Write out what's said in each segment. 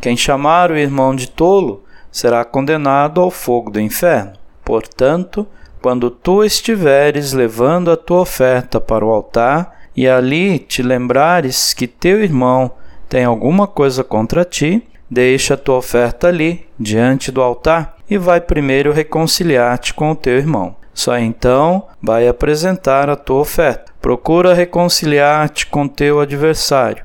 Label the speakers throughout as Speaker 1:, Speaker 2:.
Speaker 1: Quem chamar o irmão de tolo será condenado ao fogo do inferno. Portanto, quando tu estiveres levando a tua oferta para o altar e ali te lembrares que teu irmão tem alguma coisa contra ti, deixa a tua oferta ali, diante do altar, e vai primeiro reconciliar-te com o teu irmão. Só então vai apresentar a tua oferta. Procura reconciliar-te com teu adversário,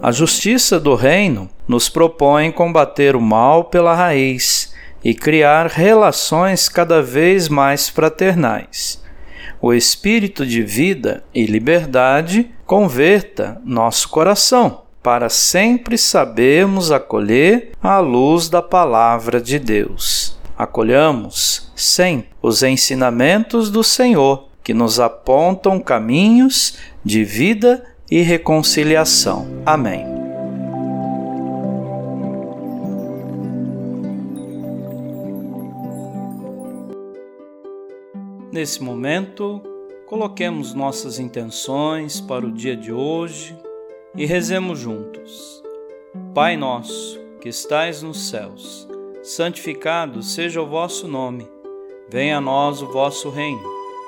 Speaker 1: a justiça do reino nos propõe combater o mal pela raiz e criar relações cada vez mais fraternais. O espírito de vida e liberdade converta nosso coração para sempre sabermos acolher a luz da palavra de Deus. Acolhamos sempre os ensinamentos do Senhor que nos apontam caminhos de vida e reconciliação. Amém. Nesse momento, coloquemos nossas intenções para o dia de hoje e rezemos juntos. Pai nosso, que estais nos céus, santificado seja o vosso nome. Venha a nós o vosso reino.